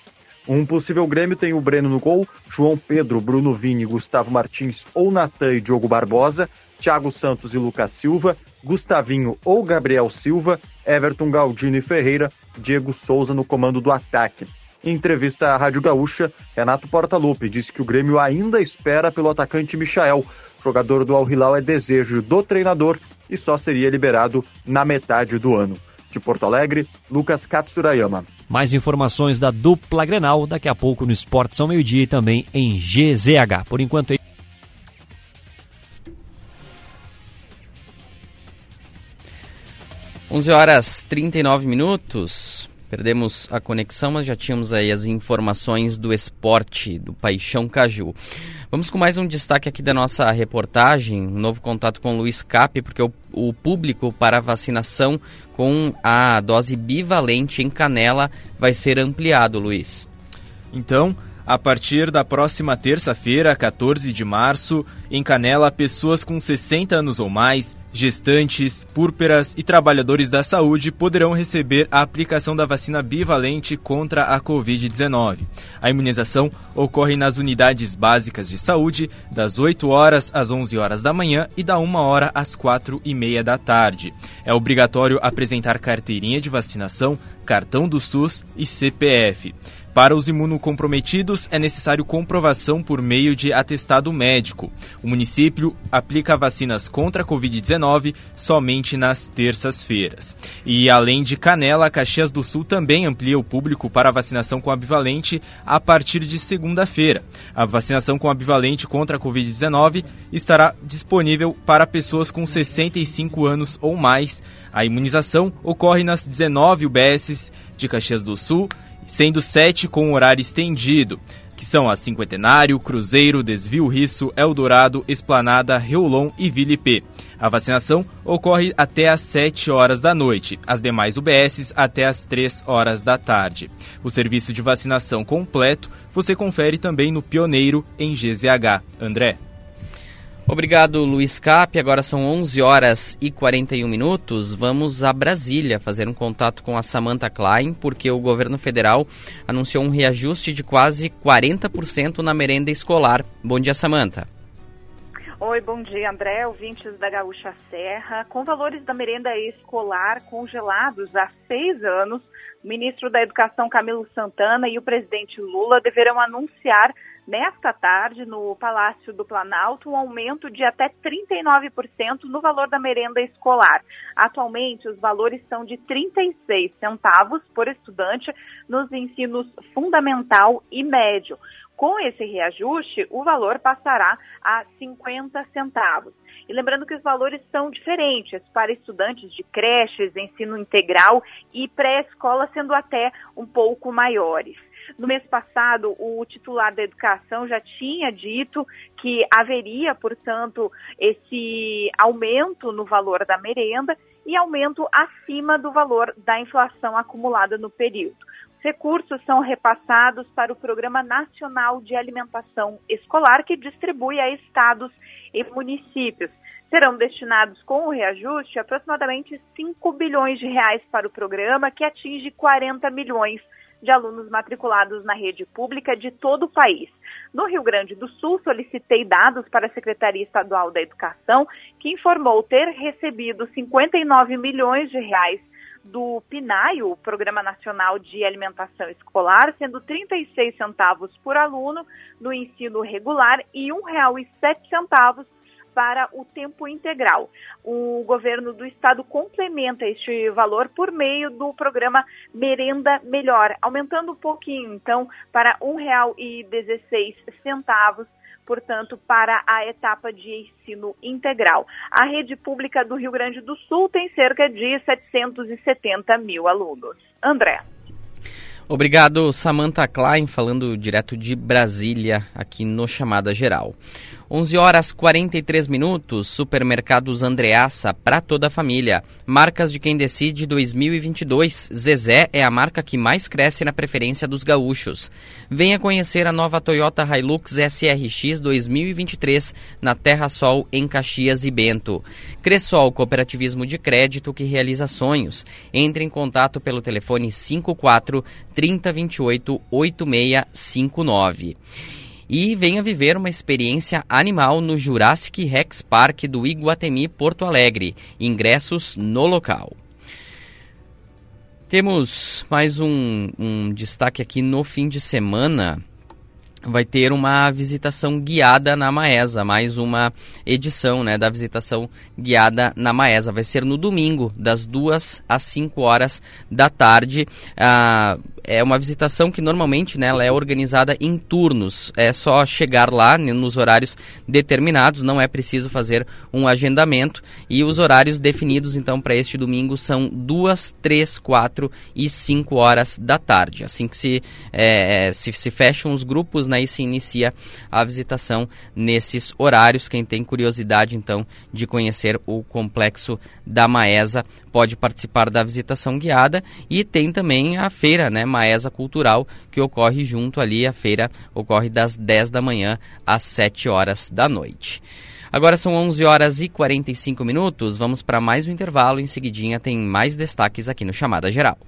[SPEAKER 20] Um possível Grêmio tem o Breno no gol, João Pedro, Bruno Vini, Gustavo Martins ou Natan e Diogo Barbosa, Thiago Santos e Lucas Silva, Gustavinho ou Gabriel Silva, Everton Galdino e Ferreira, Diego Souza no comando do ataque. Em entrevista à Rádio Gaúcha, Renato Portaluppi disse que o Grêmio ainda espera pelo atacante Michael. Jogador do Al Hilal é desejo do treinador e só seria liberado na metade do ano. De Porto Alegre, Lucas Katsurayama.
[SPEAKER 17] Mais informações da dupla Grenal daqui a pouco no Esporte São Meio Dia e também em GZH. Por enquanto,
[SPEAKER 2] 11 horas 39 minutos. Perdemos a conexão, mas já tínhamos aí as informações do esporte, do Paixão Caju. Vamos com mais um destaque aqui da nossa reportagem, um novo contato com o Luiz Cap, porque o, o público para vacinação com a dose bivalente em canela vai ser ampliado, Luiz.
[SPEAKER 6] Então, a partir da próxima terça-feira, 14 de março, em Canela, pessoas com 60 anos ou mais, gestantes, púrpuras e trabalhadores da saúde poderão receber a aplicação da vacina bivalente contra a Covid-19. A imunização ocorre nas unidades básicas de saúde das 8 horas às 11 horas da manhã e da 1 hora às 4 e meia da tarde. É obrigatório apresentar carteirinha de vacinação, cartão do SUS e CPF. Para os imunocomprometidos, é necessário comprovação por meio de atestado médico. O município aplica vacinas contra a Covid-19 somente nas terças-feiras. E além de Canela, Caxias do Sul também amplia o público para a vacinação com a bivalente a partir de segunda-feira. A vacinação com a bivalente contra a Covid-19 estará disponível para pessoas com 65 anos ou mais. A imunização ocorre nas 19 UBSs de Caxias do Sul sendo sete com horário estendido, que são a Cinquentenário, Cruzeiro, Desvio Risso, Eldorado, Esplanada, Reolon e Vilipê. A vacinação ocorre até às 7 horas da noite, as demais UBSs até às 3 horas da tarde. O serviço de vacinação completo você confere também no Pioneiro em GZH. André.
[SPEAKER 2] Obrigado, Luiz Cap. Agora são 11 horas e 41 minutos. Vamos a Brasília fazer um contato com a Samantha Klein, porque o governo federal anunciou um reajuste de quase 40% na merenda escolar. Bom dia, Samantha.
[SPEAKER 21] Oi, bom dia, André, ouvintes da Gaúcha Serra. Com valores da merenda escolar congelados há seis anos, o ministro da Educação, Camilo Santana, e o presidente Lula deverão anunciar nesta tarde, no Palácio do Planalto, um aumento de até 39% no valor da merenda escolar. Atualmente, os valores são de 36 centavos por estudante nos ensinos fundamental e médio. Com esse reajuste, o valor passará a 50 centavos. E lembrando que os valores são diferentes para estudantes de creches, ensino integral e pré-escola, sendo até um pouco maiores. No mês passado, o titular da educação já tinha dito que haveria, portanto, esse aumento no valor da merenda e aumento acima do valor da inflação acumulada no período. Recursos são repassados para o Programa Nacional de Alimentação Escolar, que distribui a estados e municípios. Serão destinados com o reajuste aproximadamente 5 bilhões de reais para o programa, que atinge 40 milhões de alunos matriculados na rede pública de todo o país. No Rio Grande do Sul, solicitei dados para a Secretaria Estadual da Educação, que informou ter recebido 59 milhões de reais do PNAE, o Programa Nacional de Alimentação Escolar, sendo 36 centavos por aluno no ensino regular e R$ 1,07 para o tempo integral. O governo do estado complementa este valor por meio do programa Merenda Melhor, aumentando um pouquinho, então, para R$ 1,16 portanto, para a etapa de ensino integral. A rede pública do Rio Grande do Sul tem cerca de 770 mil alunos. André.
[SPEAKER 2] Obrigado, Samantha Klein, falando direto de Brasília, aqui no Chamada Geral. 11 horas 43 minutos, Supermercados Andreaça para toda a família. Marcas de quem decide 2022. Zezé é a marca que mais cresce na preferência dos gaúchos. Venha conhecer a nova Toyota Hilux SRX 2023 na Terra Sol em Caxias e Bento. Cressol Cooperativismo de Crédito que realiza sonhos. Entre em contato pelo telefone 54 3028 8659 e venha viver uma experiência animal no Jurassic Rex Park do Iguatemi Porto Alegre. Ingressos no local. Temos mais um, um destaque aqui no fim de semana vai ter uma visitação guiada na Maesa, mais uma edição né, da visitação guiada na Maesa. Vai ser no domingo, das 2 às 5 horas da tarde. Ah, é uma visitação que normalmente né, ela é organizada em turnos. É só chegar lá né, nos horários determinados, não é preciso fazer um agendamento. E os horários definidos então para este domingo são 2, 3, 4 e 5 horas da tarde. Assim que se, é, se, se fecham os grupos né, e se inicia a visitação nesses horários. Quem tem curiosidade então de conhecer o complexo da Maesa pode participar da visitação guiada e tem também a feira, né, Maesa Cultural, que ocorre junto ali, a feira ocorre das 10 da manhã às 7 horas da noite. Agora são 11 horas e 45 minutos, vamos para mais um intervalo, em seguidinha tem mais destaques aqui no Chamada Geral.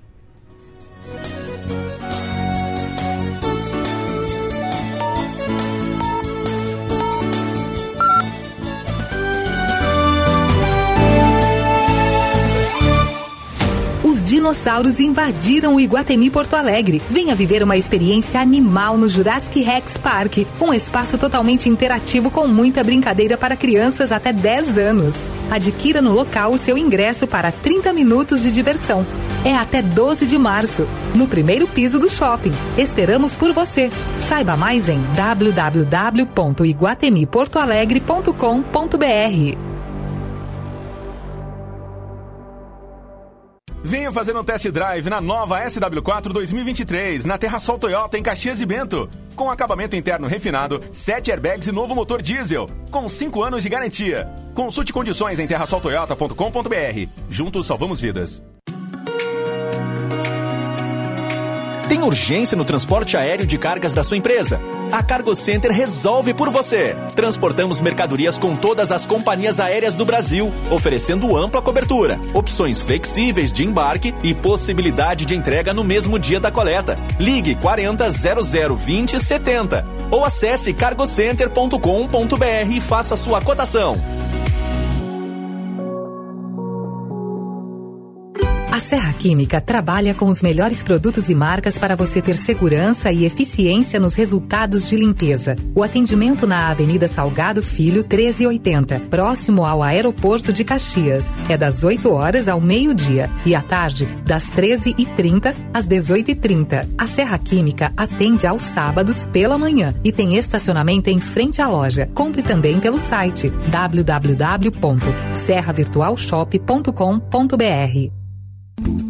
[SPEAKER 11] Dinossauros invadiram o Iguatemi Porto Alegre. Venha viver uma experiência animal no Jurassic Rex Park, um espaço totalmente interativo com muita brincadeira para crianças até 10 anos. Adquira no local o seu ingresso para 30 minutos de diversão. É até 12 de março, no primeiro piso do shopping. Esperamos por você. Saiba mais em www.iguatemiportoalegre.com.br.
[SPEAKER 10] Venha fazer um test drive na nova SW4 2023 na Terra Sol Toyota em Caxias e Bento. Com acabamento interno refinado, 7 airbags e novo motor diesel, com 5 anos de garantia. Consulte condições em terrasoltoyota.com.br. Juntos salvamos vidas.
[SPEAKER 22] Tem urgência no transporte aéreo de cargas da sua empresa? A Cargo Center resolve por você. Transportamos mercadorias com todas as companhias aéreas do Brasil, oferecendo ampla cobertura, opções flexíveis de embarque e possibilidade de entrega no mesmo dia da coleta. Ligue 40 00 20 70 ou acesse cargocenter.com.br e faça sua cotação.
[SPEAKER 11] A Serra Química trabalha com os melhores produtos e marcas para você ter segurança e eficiência nos resultados de limpeza. O atendimento na Avenida Salgado Filho 1380, próximo ao aeroporto de Caxias. É das 8 horas ao meio-dia e à tarde, das 13h30 às 18h30. A Serra Química atende aos sábados pela manhã e tem estacionamento em frente à loja. Compre também pelo site www.serravirtualshop.com.br.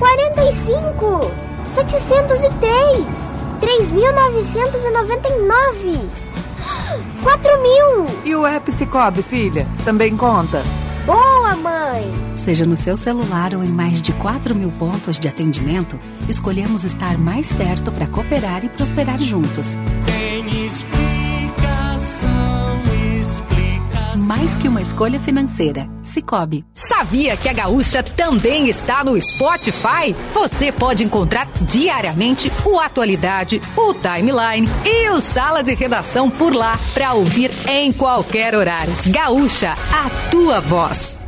[SPEAKER 23] 45, 703, 3.999, 4.000. E
[SPEAKER 24] o app Cicobi, filha, também conta?
[SPEAKER 23] Boa, mãe!
[SPEAKER 25] Seja no seu celular ou em mais de 4 mil pontos de atendimento, escolhemos estar mais perto para cooperar e prosperar juntos.
[SPEAKER 26] Tem explicação, explicação.
[SPEAKER 25] Mais que uma escolha financeira Cicobi.
[SPEAKER 11] Sabia que a Gaúcha também está no Spotify? Você pode encontrar diariamente o Atualidade, o Timeline e o Sala de Redação por lá para ouvir em qualquer horário. Gaúcha, a tua voz.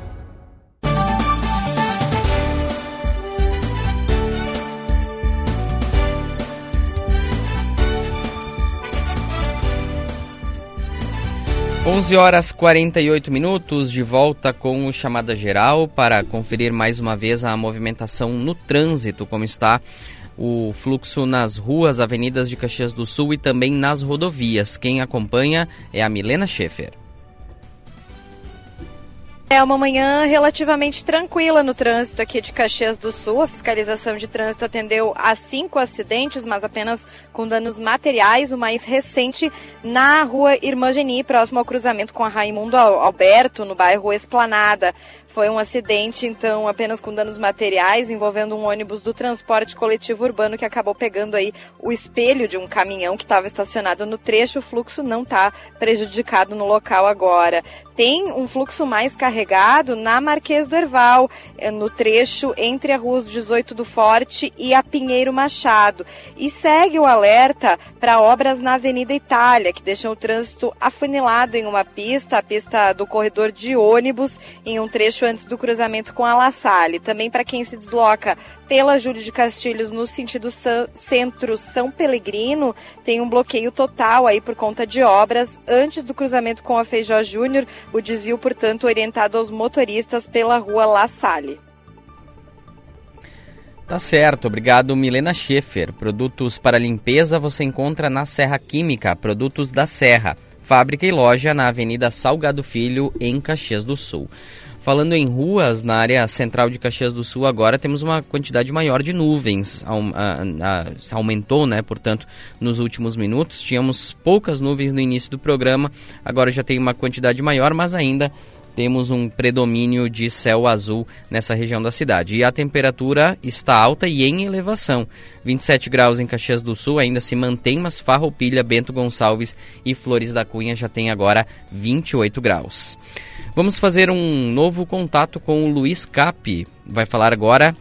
[SPEAKER 2] Onze horas 48 minutos, de volta com o Chamada Geral para conferir mais uma vez a movimentação no trânsito, como está o fluxo nas ruas, avenidas de Caxias do Sul e também nas rodovias. Quem acompanha é a Milena Schaefer.
[SPEAKER 8] É uma manhã relativamente tranquila no trânsito aqui de Caxias do Sul. A fiscalização de trânsito atendeu a cinco acidentes, mas apenas com danos materiais. O mais recente na rua Irmã Geni, próximo ao cruzamento com a Raimundo Alberto, no bairro Esplanada. Foi um acidente, então, apenas com danos materiais, envolvendo um ônibus do transporte coletivo urbano que acabou pegando aí o espelho de um caminhão que estava estacionado no trecho. O fluxo não está prejudicado no local agora. Tem um fluxo mais carregado na Marquês do Erval, eh, no trecho entre a Rua 18 do Forte e a Pinheiro Machado. E segue o alerta para obras na Avenida Itália, que deixam o trânsito afunilado em uma pista, a pista do corredor de ônibus, em um trecho antes do cruzamento com a La Salle. Também para quem se desloca pela Júlio de Castilhos no sentido centro São Pelegrino, tem um bloqueio total aí por conta de obras antes do cruzamento com a Feijó Júnior. O desvio, portanto, orientado aos motoristas pela rua La Salle.
[SPEAKER 2] Tá certo, obrigado Milena Schaefer. Produtos para limpeza você encontra na Serra Química, Produtos da Serra. Fábrica e loja na Avenida Salgado Filho, em Caxias do Sul. Falando em ruas, na área central de Caxias do Sul, agora temos uma quantidade maior de nuvens. aumentou, né? Portanto, nos últimos minutos. Tínhamos poucas nuvens no início do programa, agora já tem uma quantidade maior, mas ainda temos um predomínio de céu azul nessa região da cidade. E a temperatura está alta e em elevação. 27 graus em Caxias do Sul ainda se mantém, mas Farroupilha, Bento Gonçalves e Flores da Cunha já tem agora 28 graus. Vamos fazer um novo contato com o Luiz Cap. Vai falar agora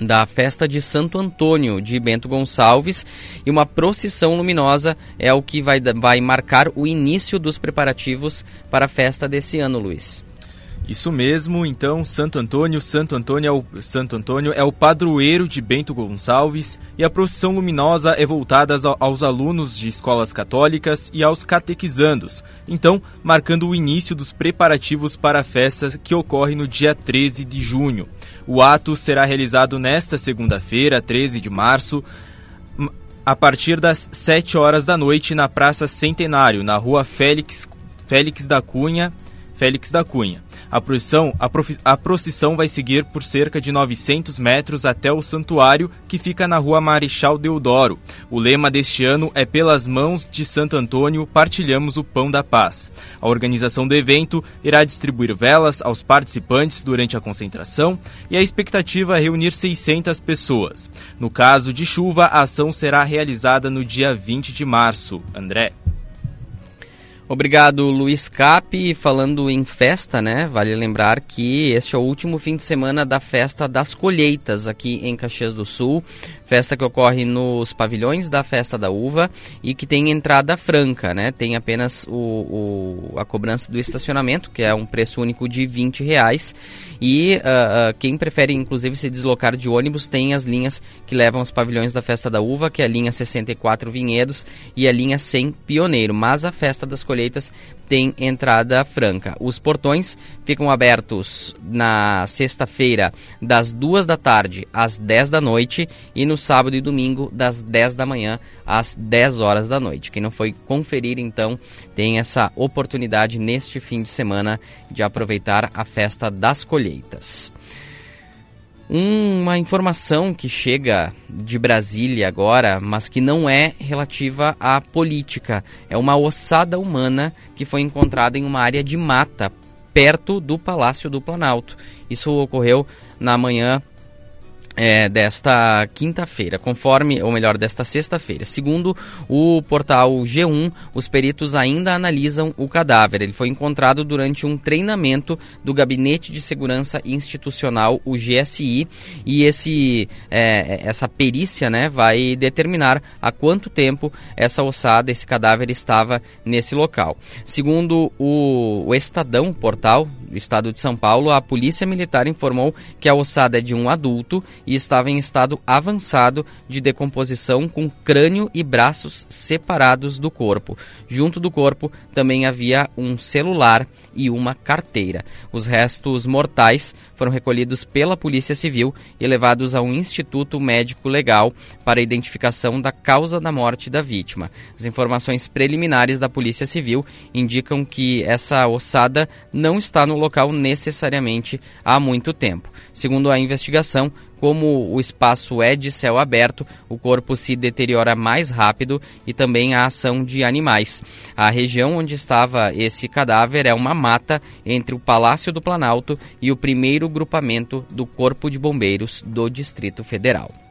[SPEAKER 2] da festa de Santo Antônio de Bento Gonçalves e uma procissão luminosa é o que vai, vai marcar o início dos preparativos para a festa desse ano, Luiz.
[SPEAKER 6] Isso mesmo, então Santo Antônio, Santo Antônio é o, Santo Antônio é o padroeiro de Bento Gonçalves e a procissão luminosa é voltada aos alunos de escolas católicas e aos catequizandos, então marcando o início dos preparativos para a festa que ocorre no dia 13 de junho. O ato será realizado nesta segunda-feira, 13 de março, a partir das 7 horas da noite na Praça Centenário, na rua Félix, Félix da Cunha, Félix da Cunha. A procissão, a, a procissão vai seguir por cerca de 900 metros até o santuário, que fica na rua Marechal Deodoro. O lema deste ano é Pelas mãos de Santo Antônio, partilhamos o pão da paz. A organização do evento irá distribuir velas aos participantes durante a concentração e a expectativa é reunir 600 pessoas. No caso de chuva, a ação será realizada no dia 20 de março. André.
[SPEAKER 2] Obrigado, Luiz Cap. Falando em festa, né? Vale lembrar que este é o último fim de semana da festa das colheitas aqui em Caxias do Sul. Festa que ocorre nos pavilhões da Festa da Uva e que tem entrada franca, né? Tem apenas o, o a cobrança do estacionamento, que é um preço único de 20 reais. E uh, uh, quem prefere, inclusive, se deslocar de ônibus tem as linhas que levam aos pavilhões da Festa da Uva, que é a linha 64 Vinhedos e a linha 100 Pioneiro. Mas a Festa das Colheitas tem entrada franca. Os portões ficam abertos na sexta-feira, das duas da tarde às 10 da noite, e no sábado e domingo, das 10 da manhã às 10 horas da noite. Quem não foi conferir, então, tem essa oportunidade neste fim de semana de aproveitar a festa das colheitas. Uma informação que chega de Brasília agora, mas que não é relativa à política. É uma ossada humana que foi encontrada em uma área de mata perto do Palácio do Planalto. Isso ocorreu na manhã é, desta quinta-feira, conforme, ou melhor, desta sexta-feira. Segundo o portal G1, os peritos ainda analisam o cadáver. Ele foi encontrado durante um treinamento do Gabinete de Segurança Institucional, o GSI, e esse, é, essa perícia né, vai determinar há quanto tempo essa ossada, esse cadáver estava nesse local. Segundo o, o Estadão, portal Estado de São Paulo, a Polícia Militar informou que a ossada é de um adulto e estava em estado avançado de decomposição com crânio e braços separados do corpo. Junto do corpo também havia um celular e uma carteira. Os restos mortais foram recolhidos pela Polícia Civil e levados a um instituto médico legal para identificação da causa da morte da vítima. As informações preliminares da Polícia Civil indicam que essa ossada não está no local necessariamente há muito tempo. Segundo a investigação, como o espaço é de céu aberto, o corpo se deteriora mais rápido e também a ação de animais. A região onde estava esse cadáver é uma mata entre o Palácio do Planalto e o primeiro grupamento do Corpo de Bombeiros do Distrito Federal.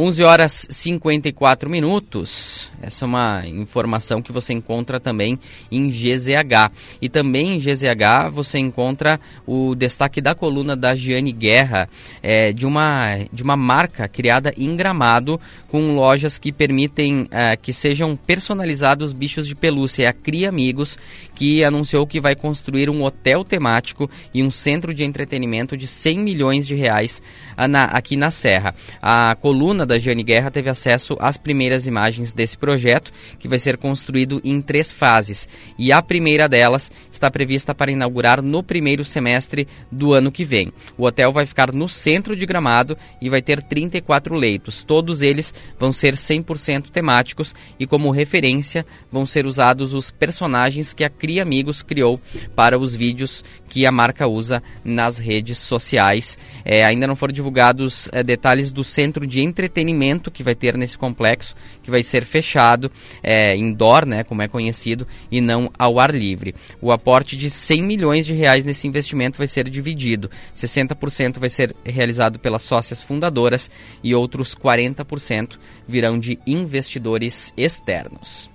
[SPEAKER 2] 11 horas 54 minutos. Essa é uma informação que você encontra também em GZH. E também em GZH você encontra o destaque da coluna da Giane Guerra, é, de, uma, de uma marca criada em Gramado com lojas que permitem é, que sejam personalizados bichos de pelúcia. É a Cria Amigos, que anunciou que vai construir um hotel temático e um centro de entretenimento de 100 milhões de reais ah, na, aqui na Serra. A coluna da Jane Guerra teve acesso às primeiras imagens desse projeto, que vai ser construído em três fases. E a primeira delas está prevista para inaugurar no primeiro semestre do ano que vem. O hotel vai ficar no centro de Gramado e vai ter 34 leitos. Todos eles vão ser 100% temáticos e, como referência, vão ser usados os personagens que a Cria Amigos criou para os vídeos que a marca usa nas redes sociais. É, ainda não foram divulgados é, detalhes do centro de entretenimento que vai ter nesse complexo, que vai ser fechado, é, indoor, né, como é conhecido, e não ao ar livre. O aporte de 100 milhões de reais nesse investimento vai ser dividido. 60% vai ser realizado pelas sócias fundadoras e outros 40% virão de investidores externos.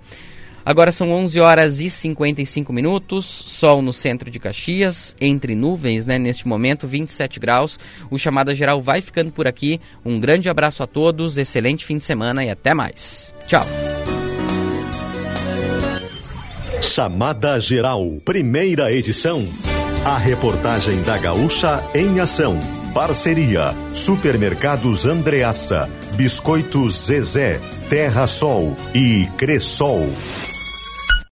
[SPEAKER 2] Agora são 11 horas e 55 minutos, sol no centro de Caxias, entre nuvens, né, neste momento, 27 graus. O Chamada Geral vai ficando por aqui. Um grande abraço a todos, excelente fim de semana e até mais. Tchau.
[SPEAKER 27] Chamada Geral, primeira edição. A reportagem da Gaúcha em ação. Parceria: Supermercados Andreaça, Biscoitos Zezé, Terra Sol e Cressol.